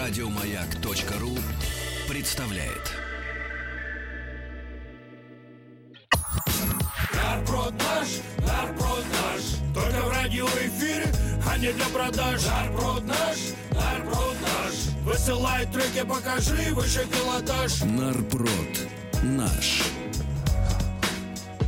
Радиомаяк.ру представляет. Нарброд наш, нарброд наш, только в радиоэфире, а не для продаж. Нарброд наш, нарброд наш, высылай треки, покажи выше пилотаж. Нарпрод наш.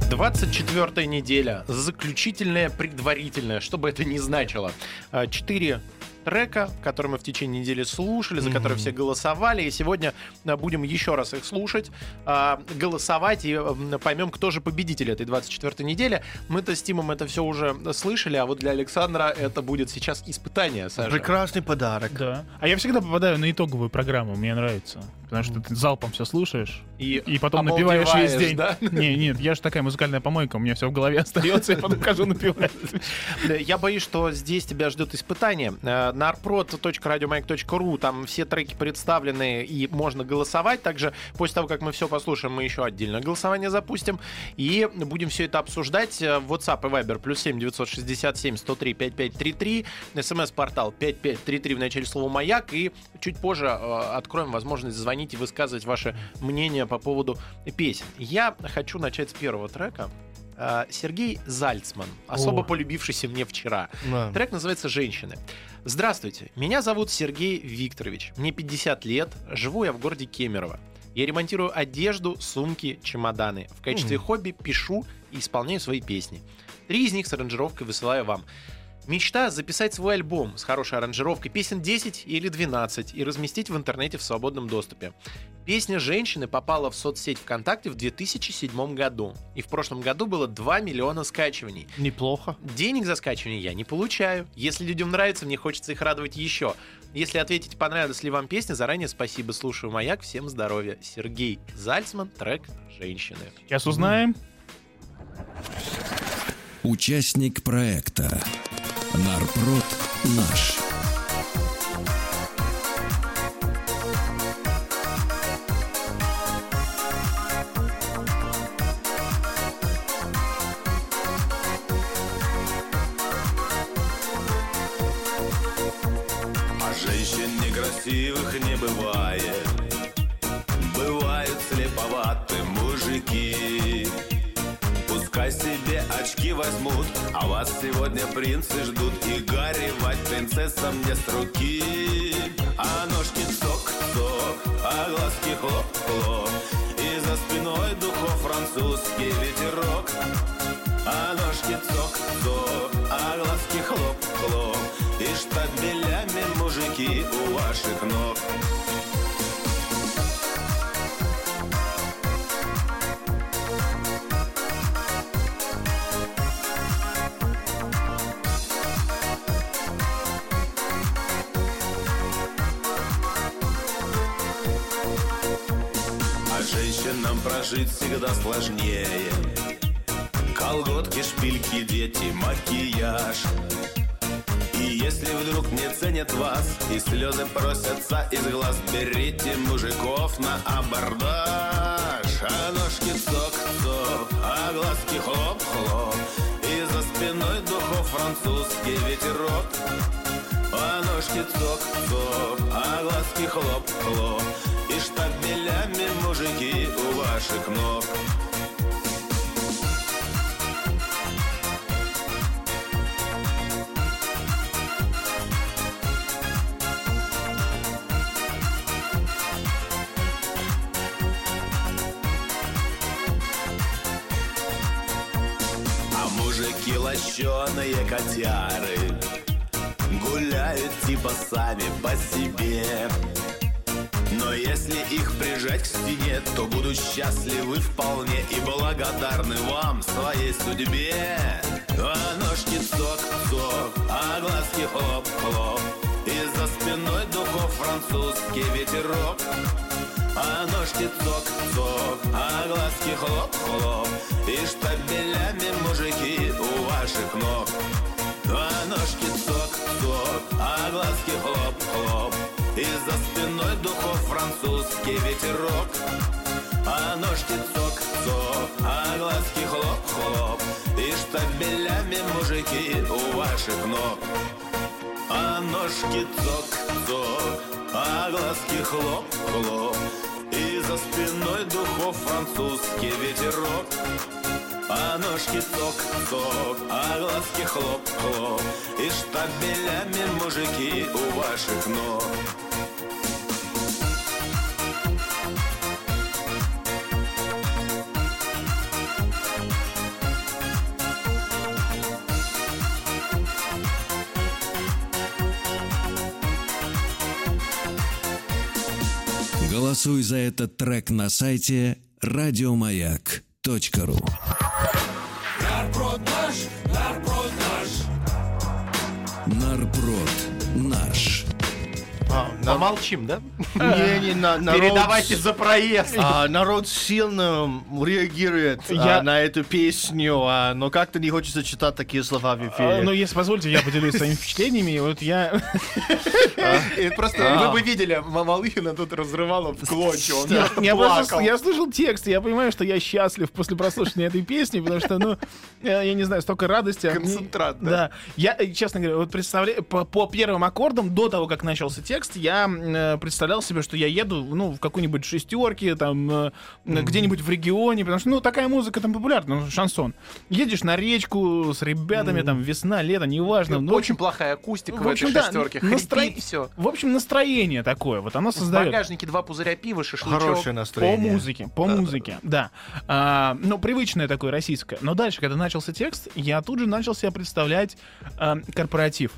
24 неделя, заключительная, предварительная, что бы это ни значило. А, Четыре трека, которые мы в течение недели слушали, за которые все голосовали, и сегодня а, будем еще раз их слушать, а, голосовать и поймем, кто же победитель этой 24 недели. Мы-то с Тимом это все уже слышали, а вот для Александра это будет сейчас испытание, Саша. Прекрасный подарок. Да. А я всегда попадаю на итоговую программу, мне нравится. Потому что ты залпом все слушаешь, И, и потом напиваешь весь день. да? Не, нет, я же такая музыкальная помойка, у меня все в голове остается, я потом хожу напиваю. Я боюсь, что здесь тебя ждет испытание. Э, На arprod.radiomike.ru там все треки представлены и можно голосовать. Также после того, как мы все послушаем, мы еще отдельно голосование запустим. И будем все это обсуждать. Э, В WhatsApp и Viber плюс 7 967 103 5533. СМС-портал 5533 в начале слова «Маяк». И чуть позже э, откроем возможность звонить и высказывать ваше мнение по поводу песен. Я хочу начать с первого трека. Э, Сергей Зальцман, особо О. полюбившийся мне вчера. Да. Трек называется «Женщины». Здравствуйте, меня зовут Сергей Викторович. Мне 50 лет, живу я в городе Кемерово. Я ремонтирую одежду, сумки, чемоданы. В качестве хобби пишу и исполняю свои песни. Три из них с аранжировкой высылаю вам. Мечта записать свой альбом с хорошей аранжировкой, песен 10 или 12 и разместить в интернете в свободном доступе. Песня «Женщины» попала в соцсеть ВКонтакте в 2007 году. И в прошлом году было 2 миллиона скачиваний. Неплохо. Денег за скачивание я не получаю. Если людям нравится, мне хочется их радовать еще. Если ответите, понравилась ли вам песня, заранее спасибо. Слушаю «Маяк». Всем здоровья. Сергей Зальцман, трек «Женщины». Сейчас узнаем. Участник проекта. Нарпрод наш. А женщин некрасивых не бывает вас сегодня принцы ждут И горевать. Принцессам не с руки А ножки цок-цок, а глазки хлоп-хлоп. И за спиной духов французский ветерок. А ножки цок-цок, а глазки хлоп-хлоп. И штабелями мужики у ваших ног женщинам прожить всегда сложнее. Колготки, шпильки, дети, макияж. И если вдруг не ценят вас И слезы просятся из глаз Берите мужиков на абордаж. А ножки цок-цок, а глазки хлоп-хлоп. И за спиной духов французский ветерок а ножки цок-цок, а глазки хлоп-хлоп И штабелями мужики у ваших ног. А мужики лощеные котяры Гуляют типа сами по себе. Но если их прижать к стене То будут счастливы вполне И благодарны вам, своей судьбе. А ножки цок-цок, а глазки хлоп-хлоп И за спиной духов французский ветерок. А ножки цок-цок, а глазки хлоп-хлоп И штабелями мужики у ваших ног. А ножки цок-цок, а глазки хлоп-хлоп И за спиной духов французский ветерок. А ножки цок-цок, а глазки хлоп-хлоп И штабелями мужики у ваших ног. А ножки цок-цок, а глазки хлоп-хлоп И за спиной духов французский ветерок а ножки цок-цок, а глазки хлоп-хлоп И штабелями мужики у ваших ног. Голосуй за этот трек на сайте радиомаяк.ру Нарброд наш, нарброд наш. А, Помолчим, да? Не, не, на- народ, Передавайте за проезд. а, народ сильно реагирует а, Я- на эту песню, а, но как-то не хочется читать такие слова в А, эфире. Ну, если позволите, я поделюсь своими впечатлениями. Вот я... И Просто вы бы видели, Малыхина тут разрывала в клочья. Я, слышал текст, я понимаю, что я счастлив после прослушивания этой песни, потому что, ну, я, не знаю, столько радости. а Концентрат, да? Да. Я, э, честно говоря, вот представляю, по первым аккордам, до того, как начался текст, я э, представлял себе, что я еду, ну, в какой-нибудь шестерке, там, э, где-нибудь в регионе, потому что, ну, такая музыка там популярна, ну, шансон. Едешь на речку с ребятами, там, весна, лето, неважно. ну, Очень плохая акустика в, в общем, этой да, шестерке. настро- Хрипит все. В общем, настроение такое, вот оно В создает. багажнике два пузыря пива, шашлычок. Хорошее По настроение. музыке, по музыке, да. А, ну, привычное такое, российское. Но дальше, когда начался текст, я тут же начал себе представлять а, корпоратив.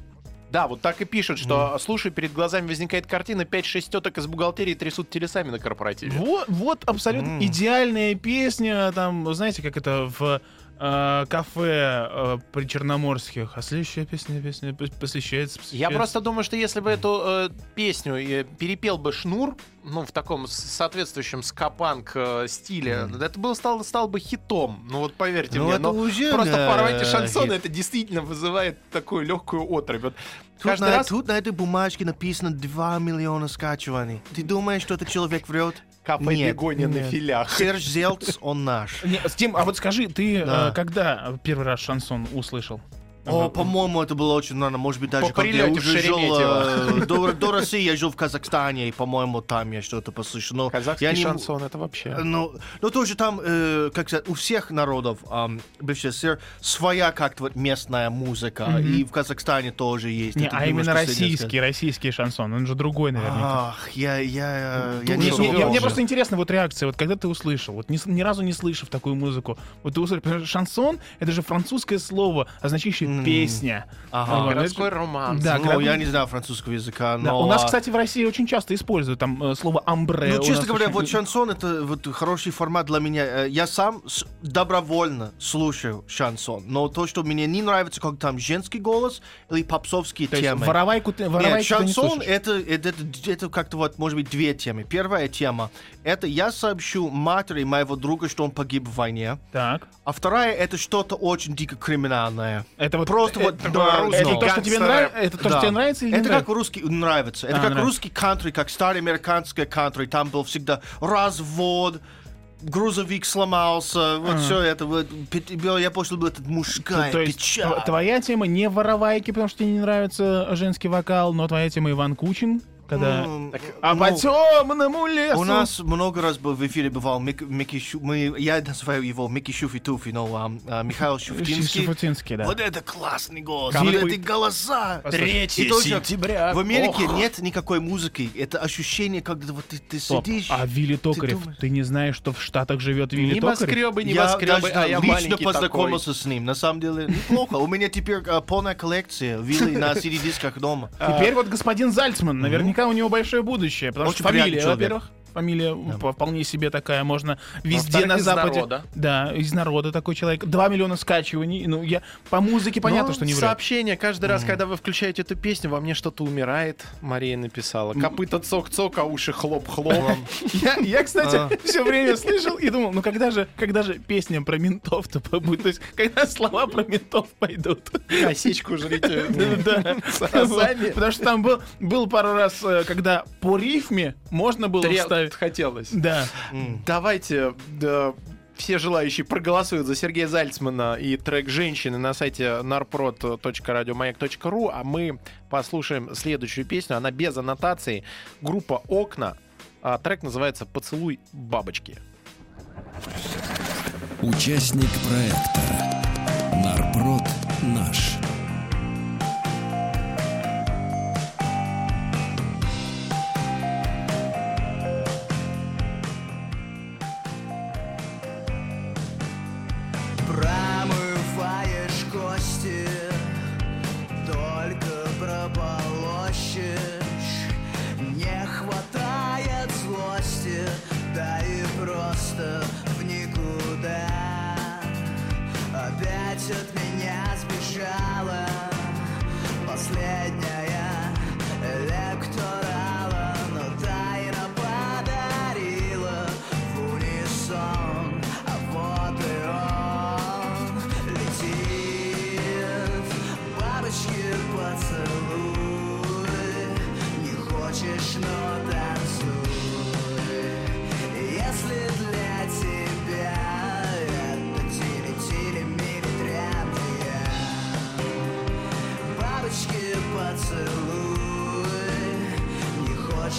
Да, вот так и пишут, что, слушай, перед глазами возникает картина, 5-6 теток из бухгалтерии трясут телесами на корпоративе. Вот, вот абсолютно идеальная песня, там, знаете, как это в э, кафе э, при Черноморских. А следующая песня, песня пос- посвящается... Я посвящается- просто думаю, что если бы эту э, песню э, перепел бы Шнур, ну, в таком соответствующем скапанк э, стиле, это было, стало, стало бы хитом. Ну, вот поверьте Ну, мне. это но уже, просто да, в формате шансона хит. это действительно вызывает такую легкую отрыбь. Вот Тут каждый на, раз тут на этой бумажке написано 2 миллиона скачиваний. Ты думаешь, что этот человек врет? Капает Нет, бегония на нет. филях. Серж Зелц, он наш. Не, Стим, а вот скажи, ты Да. э, когда первый раз шансон услышал? О, по-моему, это было очень рано. Может быть, даже По когда я в уже жил Шереметьево. э, до, до России, я жил в Казахстане, и, по-моему, там я что-то послышал. Но Казахский я не- шансон это вообще. Ну, ну тоже там, э, как сказать, у всех народов ам, бывшей СССР своя как-то вот местная музыка, и в Казахстане тоже есть. Не, Это а именно немножко среднее российский, российский шансон. Он же другой, наверняка. Ах, я, я, я Не- не не- мне просто интересно вот реакция, вот когда ты услышал, вот ни, с- ни разу не слышав такую музыку, вот ты услышал, потому что шансон это же французское слово, означающее. Песня. Ага. Вот, Городской это- романс. Да, Ну, когда- я не знаю французского языка, Да, но... у нас, а, кстати, в России очень часто используют там э, слово амбре. Ну, честно говоря, очень- вот шансон это вот хороший формат для меня. Э, Я сам с- добровольно слушаю шансон, но то, что мне не нравится, как там женский голос или попсовские То есть темы. воровайку ты, Нет, воровайку ты не шансон это, это, это, это как-то вот, может быть, две темы. Первая тема это я сообщу матери моего друга, что он погиб в войне. Так. А вторая это что-то очень дико криминальное. Это вот Просто э, вот это, да, это то, что тебе нравится, это то, что тебе нравится или не Это нравится? как русский нравится. Это А, как нравится. русский кантри, как старый американский кантри. Там был всегда развод, грузовик сломался, вот все это. Вот, я понял, был этот мужская То есть печаль. тв- твоя тема не воровайки, потому что тебе не нравится женский вокал, но твоя тема Иван Кучин, когда... М, А ну, по темному лесу... У нас много раз был в эфире бывал Мик- Микки Шу- мы, я называю его Микки Шуфи Туфи, но а, а, Михаил Шуфтинский. Шафутинский, да. Вот это классный голос, вот эти голоса. Тоже сентября. В Америке Ох. нет никакой музыки. Это ощущение, когда вот ты, ты Стоп, сидишь. а Вилли Токарев, думаешь? ты, не знаешь, что в Штатах живет Вилли Токарев? Небоскребы, Я небоскребы, даже а я лично маленький такой. познакомился с ним. На самом деле, неплохо. У меня теперь а, полная коллекция вилли на CD-дисках дома. Теперь вот господин Зальцман, наверняка у него большое будущее, потому Очень что фамилия, во-первых, фамилия по- вполне себе такая, можно везде Во-вторых, на из Западе. народа. Да, из народа такой человек. Два миллиона скачиваний. Ну, я по музыке понятно, Ну, что не врет. Сообщение каждый раз, когда вы включаете эту песню, во мне что-то умирает. Мария написала. Копыта цок-цок, а уши хлоп-хлоп. Я, я, кстати, А. все время слышал и думал, ну когда же, когда же песня про ментов-то будет? То есть, когда слова про ментов пойдут? Косичку жрите. Да. Потому что там был, был пару раз, э, когда по рифме можно было Трет хотелось. Да. Давайте да, все желающие проголосуют за Сергея Зальцмана и трек «Женщины» на сайте narprod.radiomayak.ru, а мы послушаем следующую песню. Она без аннотации. Группа «Окна». А трек называется «Поцелуй бабочки». Участник проекта Нарпрод наш.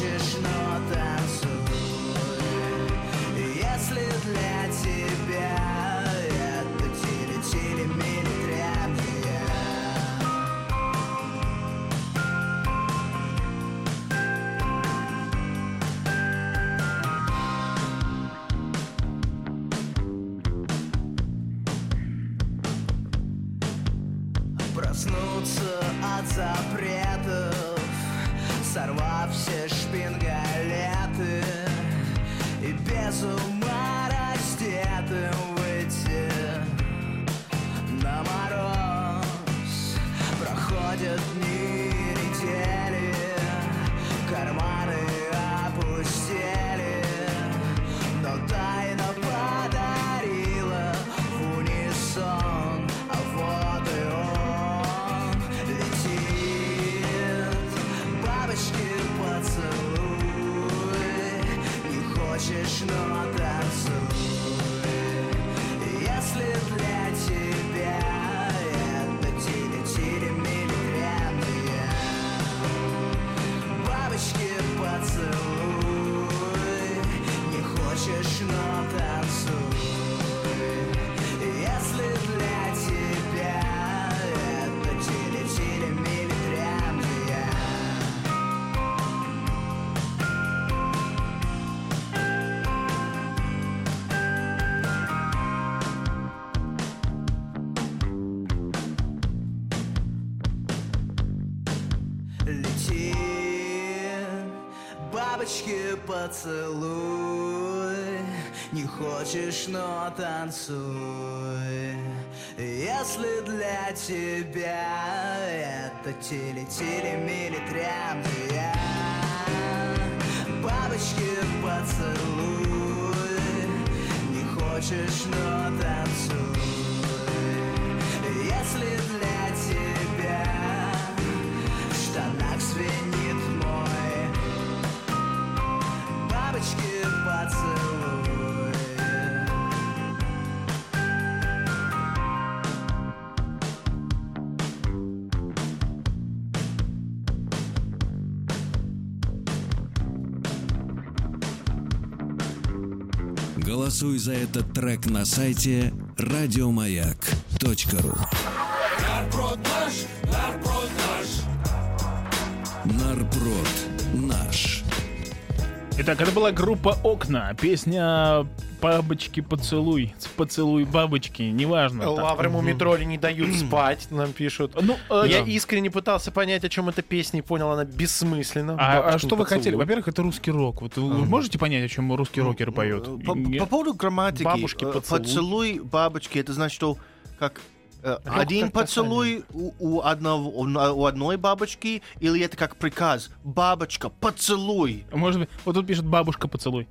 Не хочешь, хочешь, но танцуй поцелуй. Не хочешь, но танцуй. Если для тебя это тили-тили-мили-трям Бабочки поцелуй. Не хочешь, но танцуй Голосуй за этот трек на сайте радиомаяк.ру Нарпрод наш, нарпрод наш. Нарпрод наш. Итак, это была группа «Окна». Песня «Бабочки поцелуй». Поцелуй бабочки, неважно. там. Лаврему Митроли не дают спать, нам пишут. Ну, э, Я да. искренне пытался понять, о чем эта песня, и понял, она бессмысленна. А, а что вы поцелуй. хотели? Во-первых, это русский рок. Вот вы можете понять, о чем русские рокеры поют? По, Нет? по поводу грамматики, Бабушки э, поцелуй. поцелуй бабочки, это значит, что как э, один поцелуй у, у одного у, у одной бабочки, или это как приказ, бабочка, поцелуй. Может быть, вот тут пишет «бабушка поцелуй».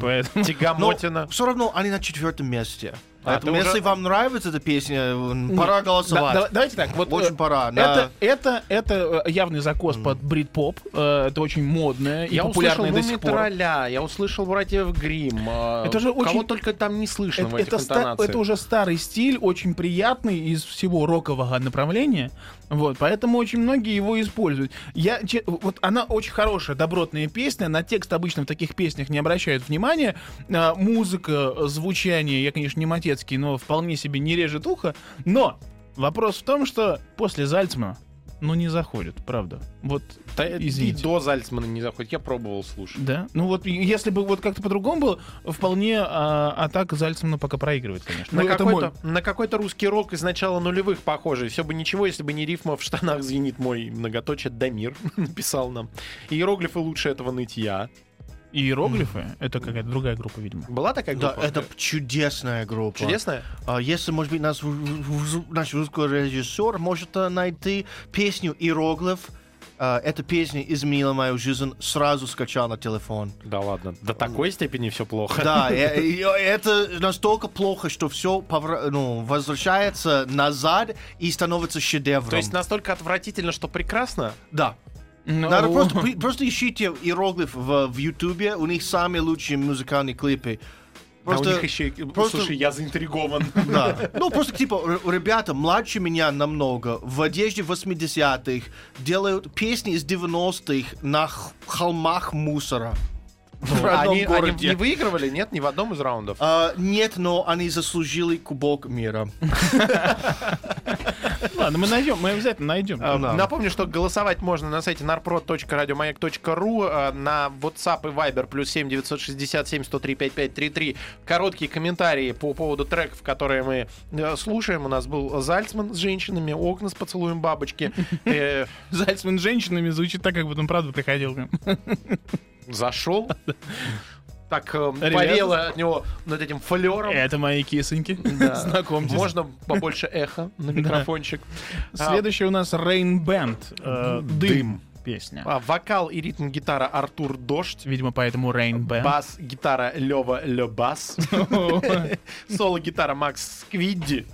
Поэтому... Тягомотина. все равно они на четвертом месте. Поэтому, ты уже- если вам нравится эта песня, м, пора Да, голосовать. да- давайте так, вот Очень э, пора, Это, да. это, это э, явный закос под брит-поп. э, Это очень модное и Я популярное услышал до сих пор. Тролля, я услышал братьев Грим. Это же Кого очень- только там не слышно Это, в этих это ста- это уже старый стиль, очень приятный из всего рокового направления. Вот, поэтому очень многие его используют. Я, че- вот она очень хорошая, добротная песня. На текст обычно в таких песнях не обращают внимания. А, музыка, звучание, я, конечно, не матецкий, но вполне себе не режет ухо. Но вопрос в том, что после Зальцмана, ну, не заходит, правда. Вот, и извините. до Зальцмана не заходит. Я пробовал слушать. Да? Ну вот, и- если бы вот как-то по-другому было, вполне, а, а так Зальцмана пока проигрывает, конечно. На Ну, мой- какой-то, на какой-то русский рок из начала нулевых похожий. Все бы ничего, если бы не рифма в штанах звенит мой многоточие Дамир написал нам. Иероглифы лучше этого нытья. Иероглифы, это какая-то другая группа, видимо. Была такая Да, группа? это чудесная группа. Чудесная? А если, может быть, наш, наш русский режиссер может э, найти песню «Иероглиф», а, эта песня изменила мою жизнь, сразу скачал на телефон. Да ладно. До такой степени все плохо. Да, э, э, это настолько плохо, что все ну, возвращается назад и становится шедевром. То есть настолько отвратительно, что прекрасно? Да. Ну, Надо просто, просто ищите иероглиф в, в Ютубе, у них самые лучшие музыкальные клипы. Просто, а у них еще... просто- Слушай, я заинтригован. да. Ну, просто, типа, ребята младше меня намного, в одежде 80-х, делают песни из 90-х на холмах мусора. Родном Они, они не выигрывали, нет, ни в одном из раундов. А, нет, но они заслужили Кубок мира. Ладно, мы найдем, мы обязательно найдем. А. Напомню, что голосовать можно на сайте narprod.radiomayak.ru, а, на WhatsApp и Viber плюс 7 967 103 5533. Короткие комментарии по поводу треков, которые мы э, слушаем. У нас был Зальцман с женщинами, окна с поцелуем бабочки. Э, Зальцман с женщинами звучит так, как будто он правда приходил. Зашел. Так э, Ребята. повело от него над этим флером. Это мои кисоньки. Знакомьтесь. Можно побольше эхо на микрофончик. А, Следующий у нас Rain Band. э, Дым. Песня. а, Вокал и ритм гитара Артур Дождь. Видимо, поэтому Rain Band. Бас, гитара Лева Лебас. Соло гитара Макс Сквидди.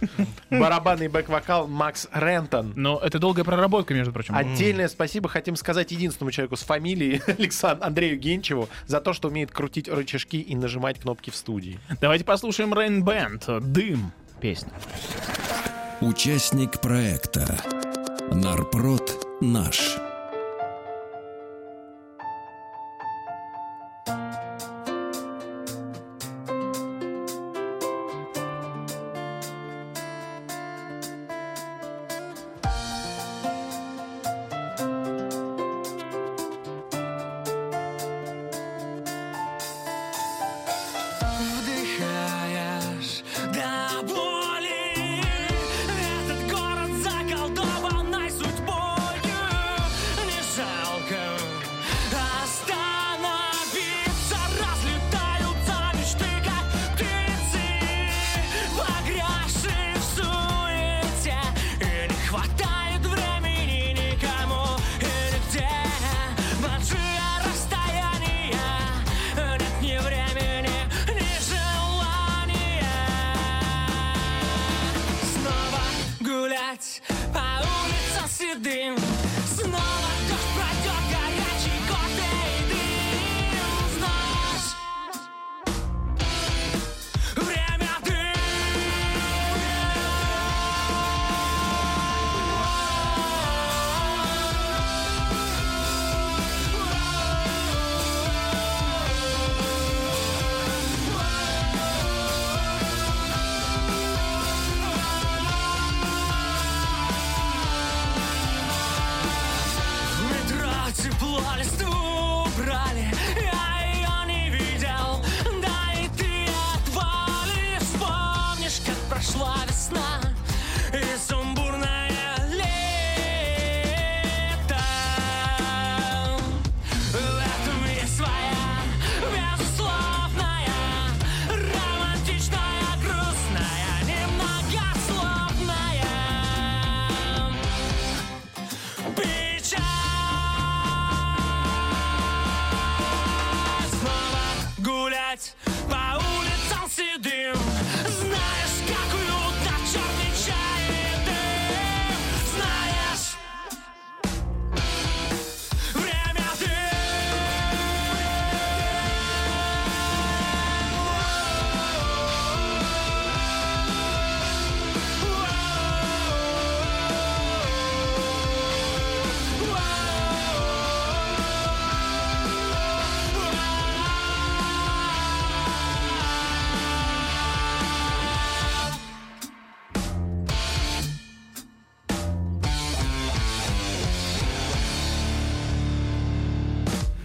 Барабанный бэк-вокал Макс Рентон. Но это долгая проработка, между прочим. Отдельное спасибо хотим сказать единственному человеку с фамилией Александру Андрею Генчеву за то, что умеет крутить рычажки и нажимать кнопки в студии. Давайте послушаем Rain Band. Дым. Песня. Участник проекта Нарпрод наш.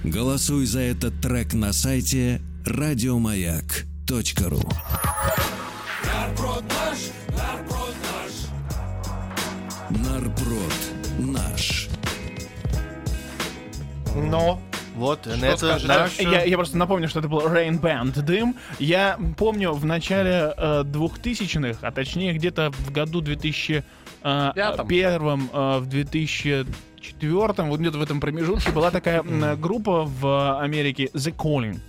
Голосуй за этот трек на сайте радиомаяк.ру. Нарброд наш, нарброд наш. Нарброд наш. Но Вот, Что это скажешь? наш... Я, я просто напомню, что это был Rain Band «Дым». Я помню в начале э, 2000-х, а точнее где-то в году 2001, Пятом. э, в 2004, вот где-то в этом промежутке была такая группа в Америке The Calling.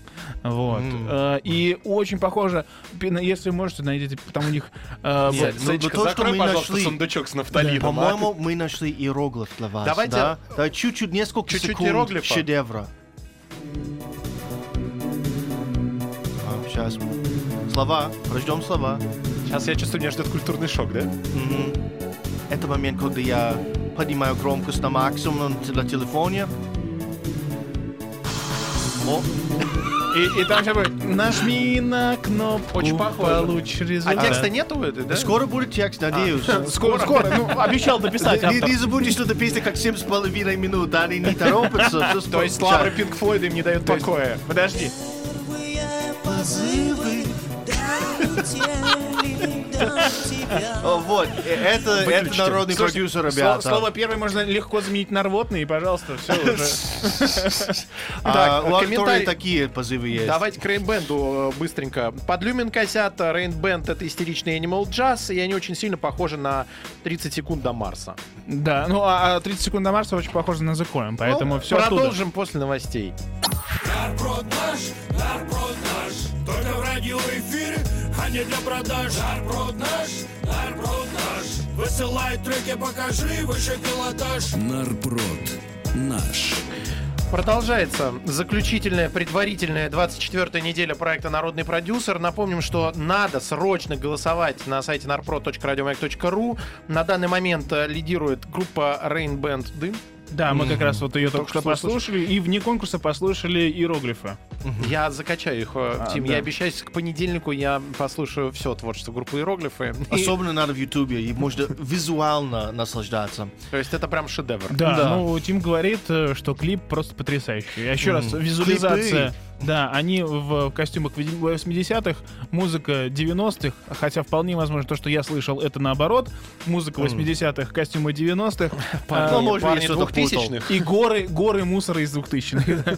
Вот. Э, И очень похоже, если можете, найдите, там у них... э, Нет, вот- Зайчка, то, что закрой, мы пожалуйста, нашли- сундучок с нафталином. а? По-моему, мы нашли иероглиф для вас. Давайте- Да? Давай чуть-чуть, несколько Чуть-чуть секунд иероглифа. шедевра. сейчас. Слова. Ждем слова. Сейчас я чувствую, меня ждет культурный шок, да? Мгм. Это момент, когда я поднимаю громкость на максимум на телефоне. О, И, и там сейчас будет «Нажми на кнопку, Очень похоже. получишь А результат». текста нету в этой, да? скоро будет текст, надеюсь. Скоро, скоро. Ну, обещал дописать Не, автор. не забудьте, что эта песня как семь с половиной минут, да, они не торопятся. всё То есть. Лавра Пинк Флойда им не дает покоя. Подожди. Вот, э, это, это народный продюсер, ребята. слово первое можно легко заменить на рвотный, и, пожалуйста, все уже. А, Так, у Актории такие позывы есть. Давайте к Рейнбенду быстренько. Под Люмен косят. Рейнбенд — это истеричный Animal Jazz, и они очень сильно похожи на 30 секунд до Марса. Да, ну а а 30 секунд до Марса очень похоже на закон, поэтому Ну, все оттуда. Продолжим после новостей. Нарброд наш Только в радиоэфире, а не для продаж Нарброд наш, нарброд наш Высылай треки, покажи выше пилотаж Нарпрод. Наш. Продолжается заключительная, предварительная 24 неделя проекта «Народный продюсер». Напомним, что надо срочно голосовать на сайте narprod.radiomac.ru. На данный момент лидирует группа Rain Band «Дым». Да, мы как раз вот ее только что послушали, и вне конкурса послушали иероглифы. Я закачаю их, э, А, Тим. Я обещаю, к понедельнику я послушаю все творчество группы «Иероглифы». Особенно надо в Ютубе, и можно визуально наслаждаться. То есть это прям шедевр. Да, Да. ну Тим говорит, э, что клип просто потрясающий. А еще раз, визуализация. Да, они в костюмах 80-х, музыка 90-х, хотя вполне возможно то, что я слышал, это наоборот. Музыка 80-х, костюмы 90-х. а, Ну, может, путал. двухтысячных. И горы, горы мусора из 2000-х.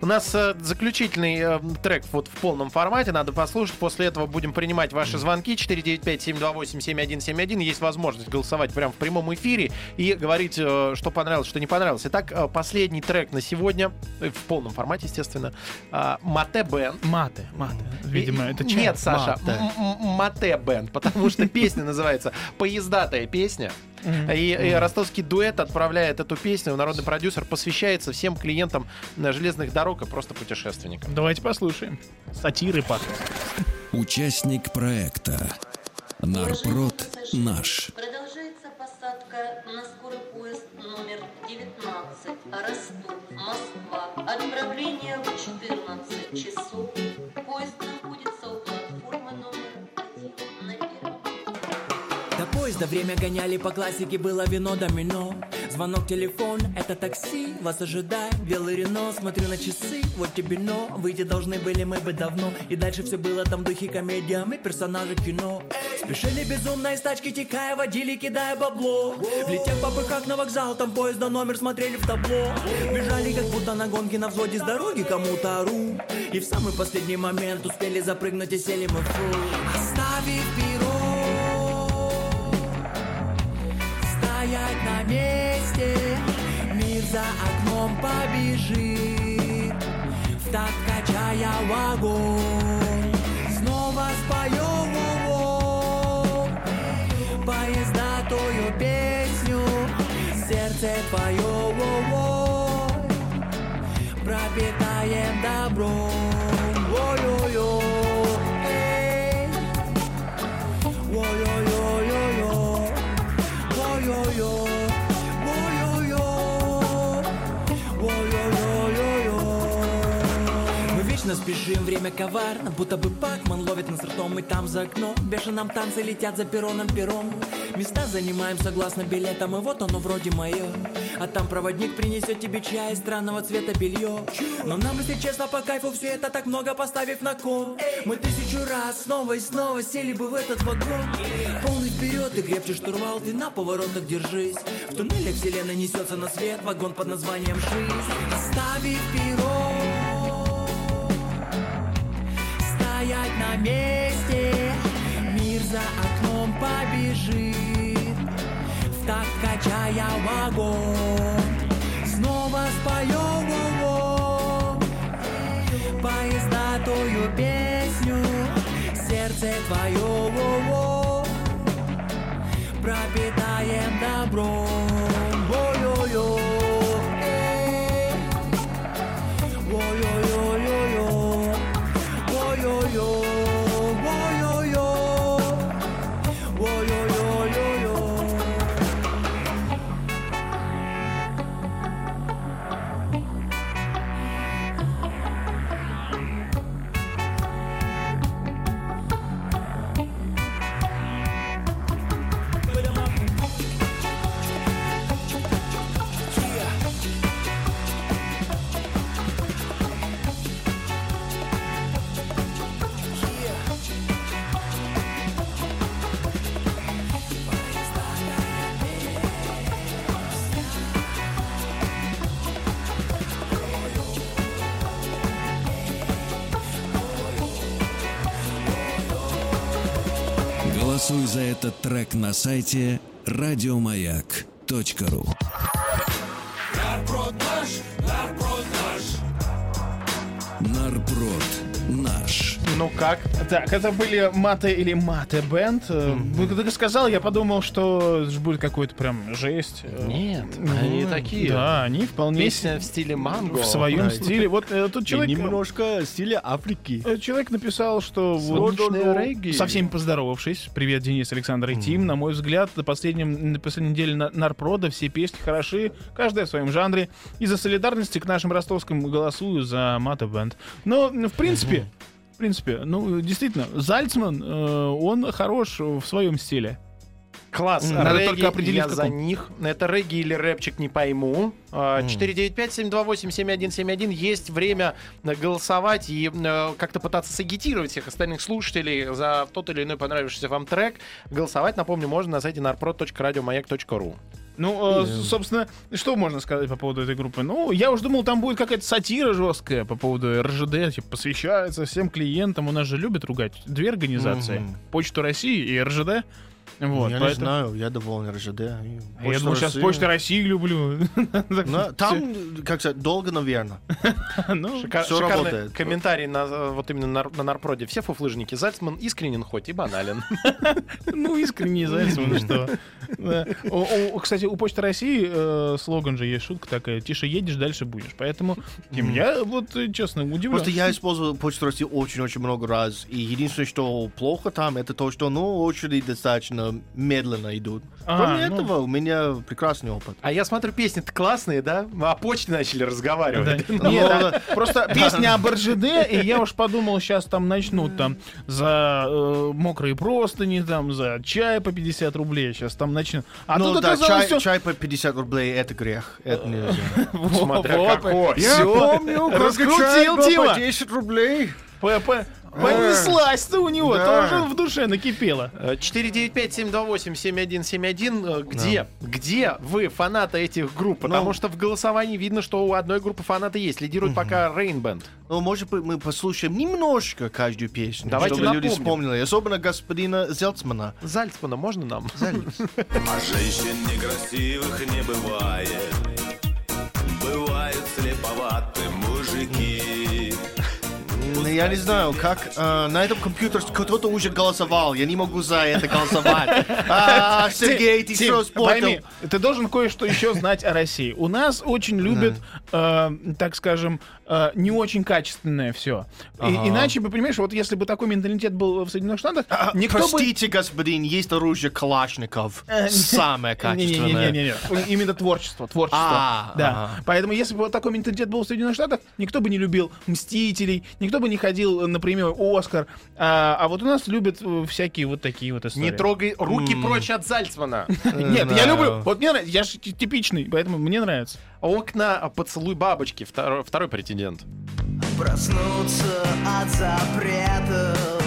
У нас э, заключительный э, трек вот в полном формате, надо послушать. После этого будем принимать ваши звонки 495-728-7171. Есть возможность голосовать прямо в прямом эфире и говорить, э, что понравилось, что не понравилось. Итак, последний трек на сегодня, в полном формате, естественно, э, Мате Бен. Маты, маты. Видимо, это чай. Нет, Саша, Мате. Мате Бенд, потому что песня называется «Поездатая песня». И, и ростовский дуэт отправляет эту песню, народный продюсер посвящается всем клиентам э, железных дорог и просто путешественникам. Давайте послушаем. Сатиры пахнут. Участник проекта. Нарпрод. Наш. Время гоняли по классике, было вино домино. Звонок, телефон, это такси, вас ожидает белый Рено. Смотрю на часы, вот тебе но, выйти должны были мы бы давно. И дальше все было там в духе комедиям и персонажи кино. Спешили безумно из тачки, текая, водили, кидая бабло. Влетев по как на вокзал, там поезда номер смотрели в табло. Бежали как будто на гонке на взводе с дороги кому-то ору. И в самый последний момент успели запрыгнуть и сели мы в фу. Оставив месте. Мир за окном побежит. В такт качая вагон Снова споем во-во. Поездатую песню. Сердце твое спешим, время коварно Будто бы Пакман ловит нас ртом И там за окном в бешеном танце летят за перроном перрон Места занимаем согласно билетам, и вот оно вроде мое. А там проводник принесет тебе чай, странного цвета белье. Но нам, если честно, по кайфу все это так много поставив на кон. Мы тысячу раз снова и снова сели бы в этот вагон. Полный вперед и крепче штурвал, ты на поворотах держись. В туннеле вселенная несется на свет, вагон под названием жизнь. Оставив перо, на месте. Мир за окном побежит. В такт качая вагон. Снова споем его Поезда тую песню. Сердце твое во-во, Пропитаем добром этот трек на сайте радиомаяк.ру. Нарпрод наш, нарпрод наш. Нарпрод наш. Ну как? Так, это были Мате или Мате Бенд. Э, ну, Ты сказал, я подумал, что ж будет какой-то прям жесть. Э, Нет, ну, они такие. Да, они вполне Песня в стиле манго. в своем стиле. Вот э, тут человек, Немножко стиля Африки. э, человек написал, что вот, Солнечное регги. со всеми поздоровавшись. Привет, Денис, Александр и Тим. На мой взгляд, на, последнем, на последней неделе на, Нарпрода все песни хороши, каждая в своем жанре. Из-за солидарности к нашим ростовским голосую за Мата Бенд. Но, ну, в принципе, в принципе, ну, действительно, Зальцман, э, он хорош в своем стиле. Класс. Надо Регги, только определить, я в за каком. них. Это регги или рэпчик, не пойму. А, 495-728-7171. Есть время э, голосовать и э, как-то пытаться сагитировать всех остальных слушателей за тот или иной понравившийся вам трек. Голосовать, напомню, можно на сайте narprod.radiomayak.ru. Ну, э, собственно, что можно сказать по поводу этой группы? Ну, я уж думал, там будет какая-то сатира жесткая по поводу РЖД, типа, посвящается всем клиентам. У нас же любят ругать две организации. Мгм. Почту России и РЖД. Вот, я не поэтому- знаю, я доволен РЖД. и А Я Почта думал, сейчас. Почту России люблю. Ну, Там, как сказать, долго, наверное. Ну, Шика- шикарный работает. комментарий на, вот именно на, на Нарпроде. Все фуфлыжники. Зальцман искренен хоть и банален. Ну, искренне Зальцман, что. Да. О- о, Кстати, у Почты России э, слоган же есть, шутка такая, тише едешь, дальше будешь. Поэтому, Тим, я вот, честно, удивлен. Просто я использовал Почту России очень-очень много раз. И единственное, что плохо там, это то, что, ну, очереди достаточно медленно идут. А, Кроме ну. этого, у меня прекрасный опыт. А я смотрю, песни-то классные, да? О почте начали разговаривать. Да. Нет, да, просто песня об РЖД, и я уж подумал, сейчас там начнут там за э, мокрые простыни, там за чай по 50 рублей, сейчас там начнут. А ну тут да, чай, чай по 50 рублей это грех. Это нельзя. Вот, Смотря какой. всё. раскрутил Тима. 10 рублей. П- п- Понеслась-то у него, Да. тоже в душе накипело. Э, 495-728-7171. Э, Где? Где вы фанаты этих групп? Потому Ну. что в голосовании видно, что у одной группы фанаты есть. Лидирует пока Rain Band. Ну, может быть, мы послушаем немножко каждую песню, Давайте чтобы люди напомним. вспомнили. Особенно господина Зельцмана. Зальцмана можно нам? А женщин некрасивых не бывает Бывают слеповаты мужики Ну, Я не знаю, как э, на этом компьютере кто-то уже голосовал. Я не могу за это голосовать. А, Сергей, ты Тим, испортил? пойми, ты должен кое-что еще знать о России. У нас очень любят, э, так скажем, э, не очень качественное все. Ага. Иначе бы, понимаешь, вот если бы такой менталитет был в Соединенных Штатах, А, никто бы... Простите, господин, есть оружие Калашников. Э, Самое качественное. Не-не-не, именно творчество, творчество. А, да. Поэтому, если бы вот такой менталитет был в Соединенных Штатах, никто бы не любил Мстителей, никто бы не приходил на премию Оскар. А, а вот у нас любят э, всякие вот такие вот истории. Не трогай руки прочь от Зальцмана. Нет, я люблю. Вот мне нравится. Я же типичный, поэтому мне нравится. Окна поцелуй бабочки. Второй, второй претендент. Проснуться от запретов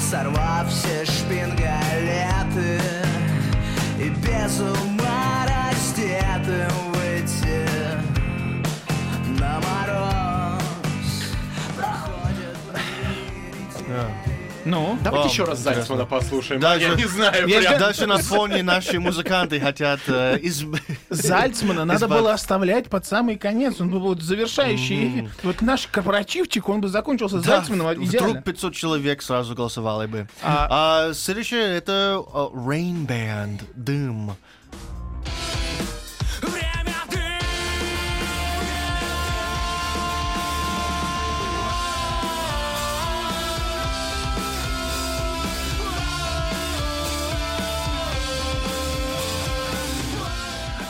Сорвав все шпингалеты И без ума раздетым выйти на мороз Проходят Ну, Давайте еще раз. Зальцмана послушаем. Даже- Я не знаю. Я прям. Даже на фоне наши музыканты хотят э, из... Зальцмана надо избав- было оставлять под самый конец. Он был вот завершающий эфир. Вот наш корпоративчик, он бы закончился Да, Зальцманом идеально. вдруг 500 человек сразу голосовали бы. А, следующее это э, Rain Band, Дым.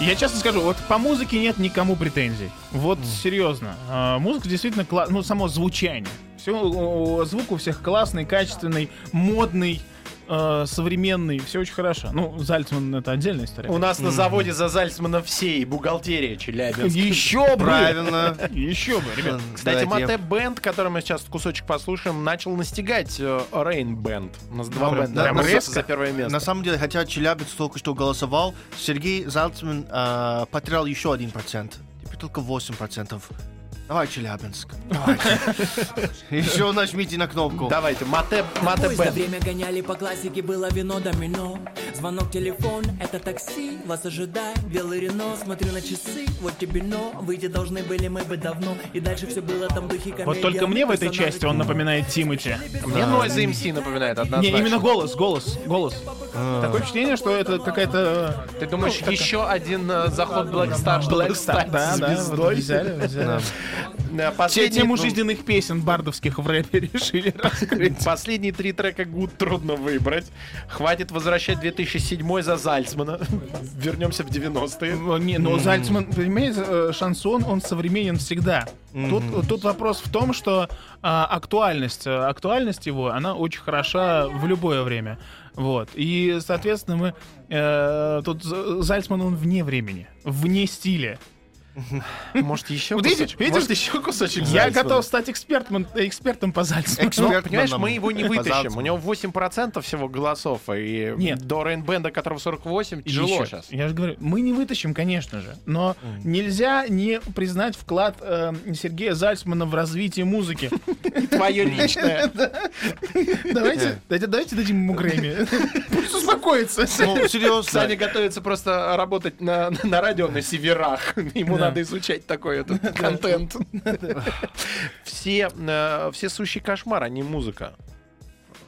Я честно скажу, вот по музыке нет никому претензий. Вот серьезно. А, музыка действительно кла- ну само звучание. Все, звук у всех классный, качественный, модный, э, современный, все очень хорошо. Ну, Зальцман это отдельная история. У нас на заводе за Зальцмана всей бухгалтерия Челябинск. Еще бы! Правильно. Еще бы, ребят. Кстати, Мате Бенд, который мы сейчас кусочек послушаем, начал настигать э, Рейн Бенд. У нас два бенда. за первое место. На самом деле, хотя Челябинск только что голосовал, Сергей Зальцман э, потерял еще один процент. Теперь только 8 процентов. Давай, Челябинск. Еще нажмите на кнопку. Давайте, Мате, Мате Поезд время гоняли по классике, было вино домино. Звонок, телефон, это такси Вас ожидает белый Рено. Смотрю на часы, вот тебе но. Выйти должны были мы бы давно. И дальше все было там в духе комедия Вот только мне в этой части он напоминает Тимати. Мне Noise MC напоминает Не, однозначно. именно голос, голос, голос. Такое впечатление, что это какая-то... Ты думаешь, еще один э, заход Black Star, чтобы Black Star, стать да, да, вот звездой? Э, Последние, Тему ну, жизненных песен бардовских в рэпе решили раскрыть. Последние три трека Гуд трудно выбрать. Хватит возвращать 2007 за Зальцмана. Вернемся в 90-е. Ну, Не, но Зальцман, понимаете, э, шансон, он современен всегда. Тут, тут вопрос в том, что а, актуальность, э, актуальность его, она очень хороша в любое время. Вот. И, соответственно, мы... э, тут Зальцман, он вне времени, вне стиля. Может, еще Вот кусочек? видишь? Может, еще кусочек Я Зальцмана? готов стать экспертом, экспертом по Зальцману. Ну, Эксперт понимаешь, мы его не вытащим. У него 8% всего голосов. И Нет. до Рейнбенда, которого 48, тяжело Еще. сейчас. Я же говорю, мы не вытащим, конечно же, но нельзя не признать вклад э, Сергея Зальцмана в развитие музыки. Твое личное. Давайте, давайте, дадим ему Грэмми. Пусть успокоится. Ну, серьезно. Саня готовится просто работать на, на радио на северах. Ему Да. Надо изучать такой этот контент. Все, э, все сущий кошмар, а не музыка.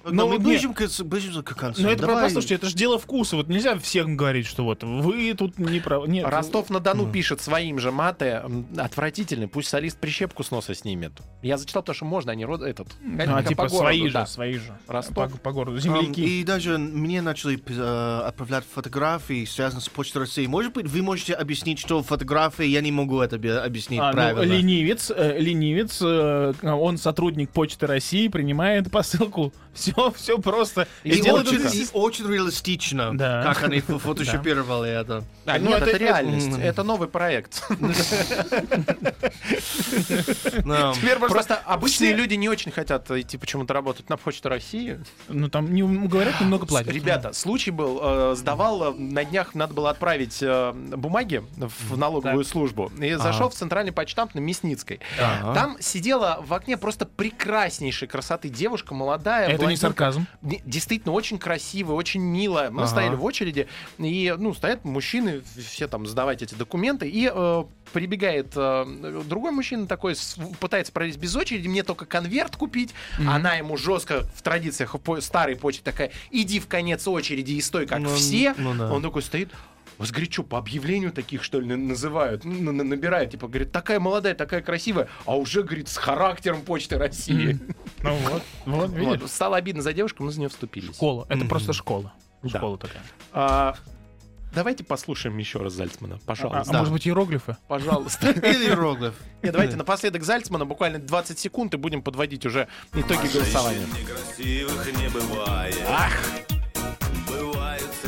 Но Ну, мы ближем к, ближем к концу. Ну это Давай. послушайте, это же дело вкуса. Вот нельзя всем говорить, что вот вы тут не правы. Нет. Ростов-на-Дону пишет своим же мате. м, Отвратительный, пусть солист прищепку с носа снимет. Я зачитал, потому что можно, они род этот. Ну, а типа по городу, свои да. же, свои же. Ростов. По, по городу. Земляки. И даже мне начали э, отправлять фотографии, связанные с Почтой России. Может быть, вы можете объяснить, что фотографии, я не могу это объяснить А, ну, правильно. ленивец, э, ленивец, э, он сотрудник Почты России, принимает посылку. Все, все просто. И, И очень, и очень реалистично, Да. как они фо- фотошопировали это. А, Ну, нет, это- это, реальность. это- Это новый проект. Да. Теперь просто, обычные все- люди не очень хотят идти почему-то работать на Почту России. Ну там не говорят, немного платят. Ребята, случай был, э, сдавал, э, на днях надо было отправить э, бумаги в налоговую службу. И зашел в центральный почтамт на Мясницкой. Там сидела в окне просто прекраснейшей красоты девушка, молодая. Это не блондинка. Сарказм. Действительно, очень красивая, очень милая. Мы Ага. стояли в очереди, и, ну, стоят мужчины, все там сдавать эти документы, и э, прибегает э, другой мужчина такой, с- пытается пролезть без очереди, мне только конверт купить, она ему жестко в традициях по- старой почты такая, иди в конец очереди и стой, как Ну, все. ну да. Он такой стоит, вас, говорит, что, по объявлению таких, что ли, на- называют? Ну, на- набирают, типа, говорит, такая молодая, такая красивая, а уже, говорит, с характером Почты России. Ну вот, вот, видишь. Стало обидно за девушку, мы за нее вступились. Школа. Это просто школа. Школа такая. А, Давайте послушаем еще раз Зальцмана, А, пожалуйста. а может быть, иероглифы? Пожалуйста. Или иероглиф. Нет, давайте напоследок Зальцмана, буквально 20 секунд, и будем подводить уже итоги голосования. Некрасивых не бывает. Ах,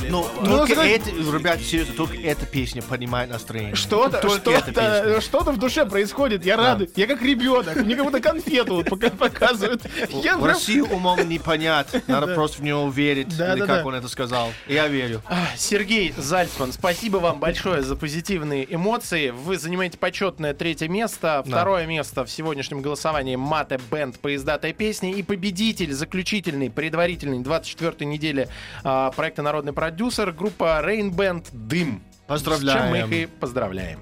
Ну, слепо. только знаете- эти, ребята, серьезно, только эта песня поднимает настроение. Что-то, что-то, что-то в душе происходит. Я рад. Я как ребенок. Мне как будто конфету вот пока показывают. Я В прям- Россию умом не понять. Надо просто в него верить. Да, Или да, как да. он это сказал. Я верю. А, Сергей Зальцман, спасибо вам большое за позитивные эмоции. Вы занимаете почетное третье место. Второе место в сегодняшнем голосовании Мате Бенд поездатая песня. И победитель, заключительный, предварительный 24-й недели а, проекта «Народный продюсер» группа Rain Band «Дым». С чем мы Поздравляем. их и поздравляем.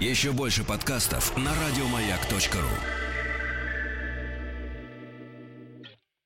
Еще больше подкастов на радиомаяк.ру.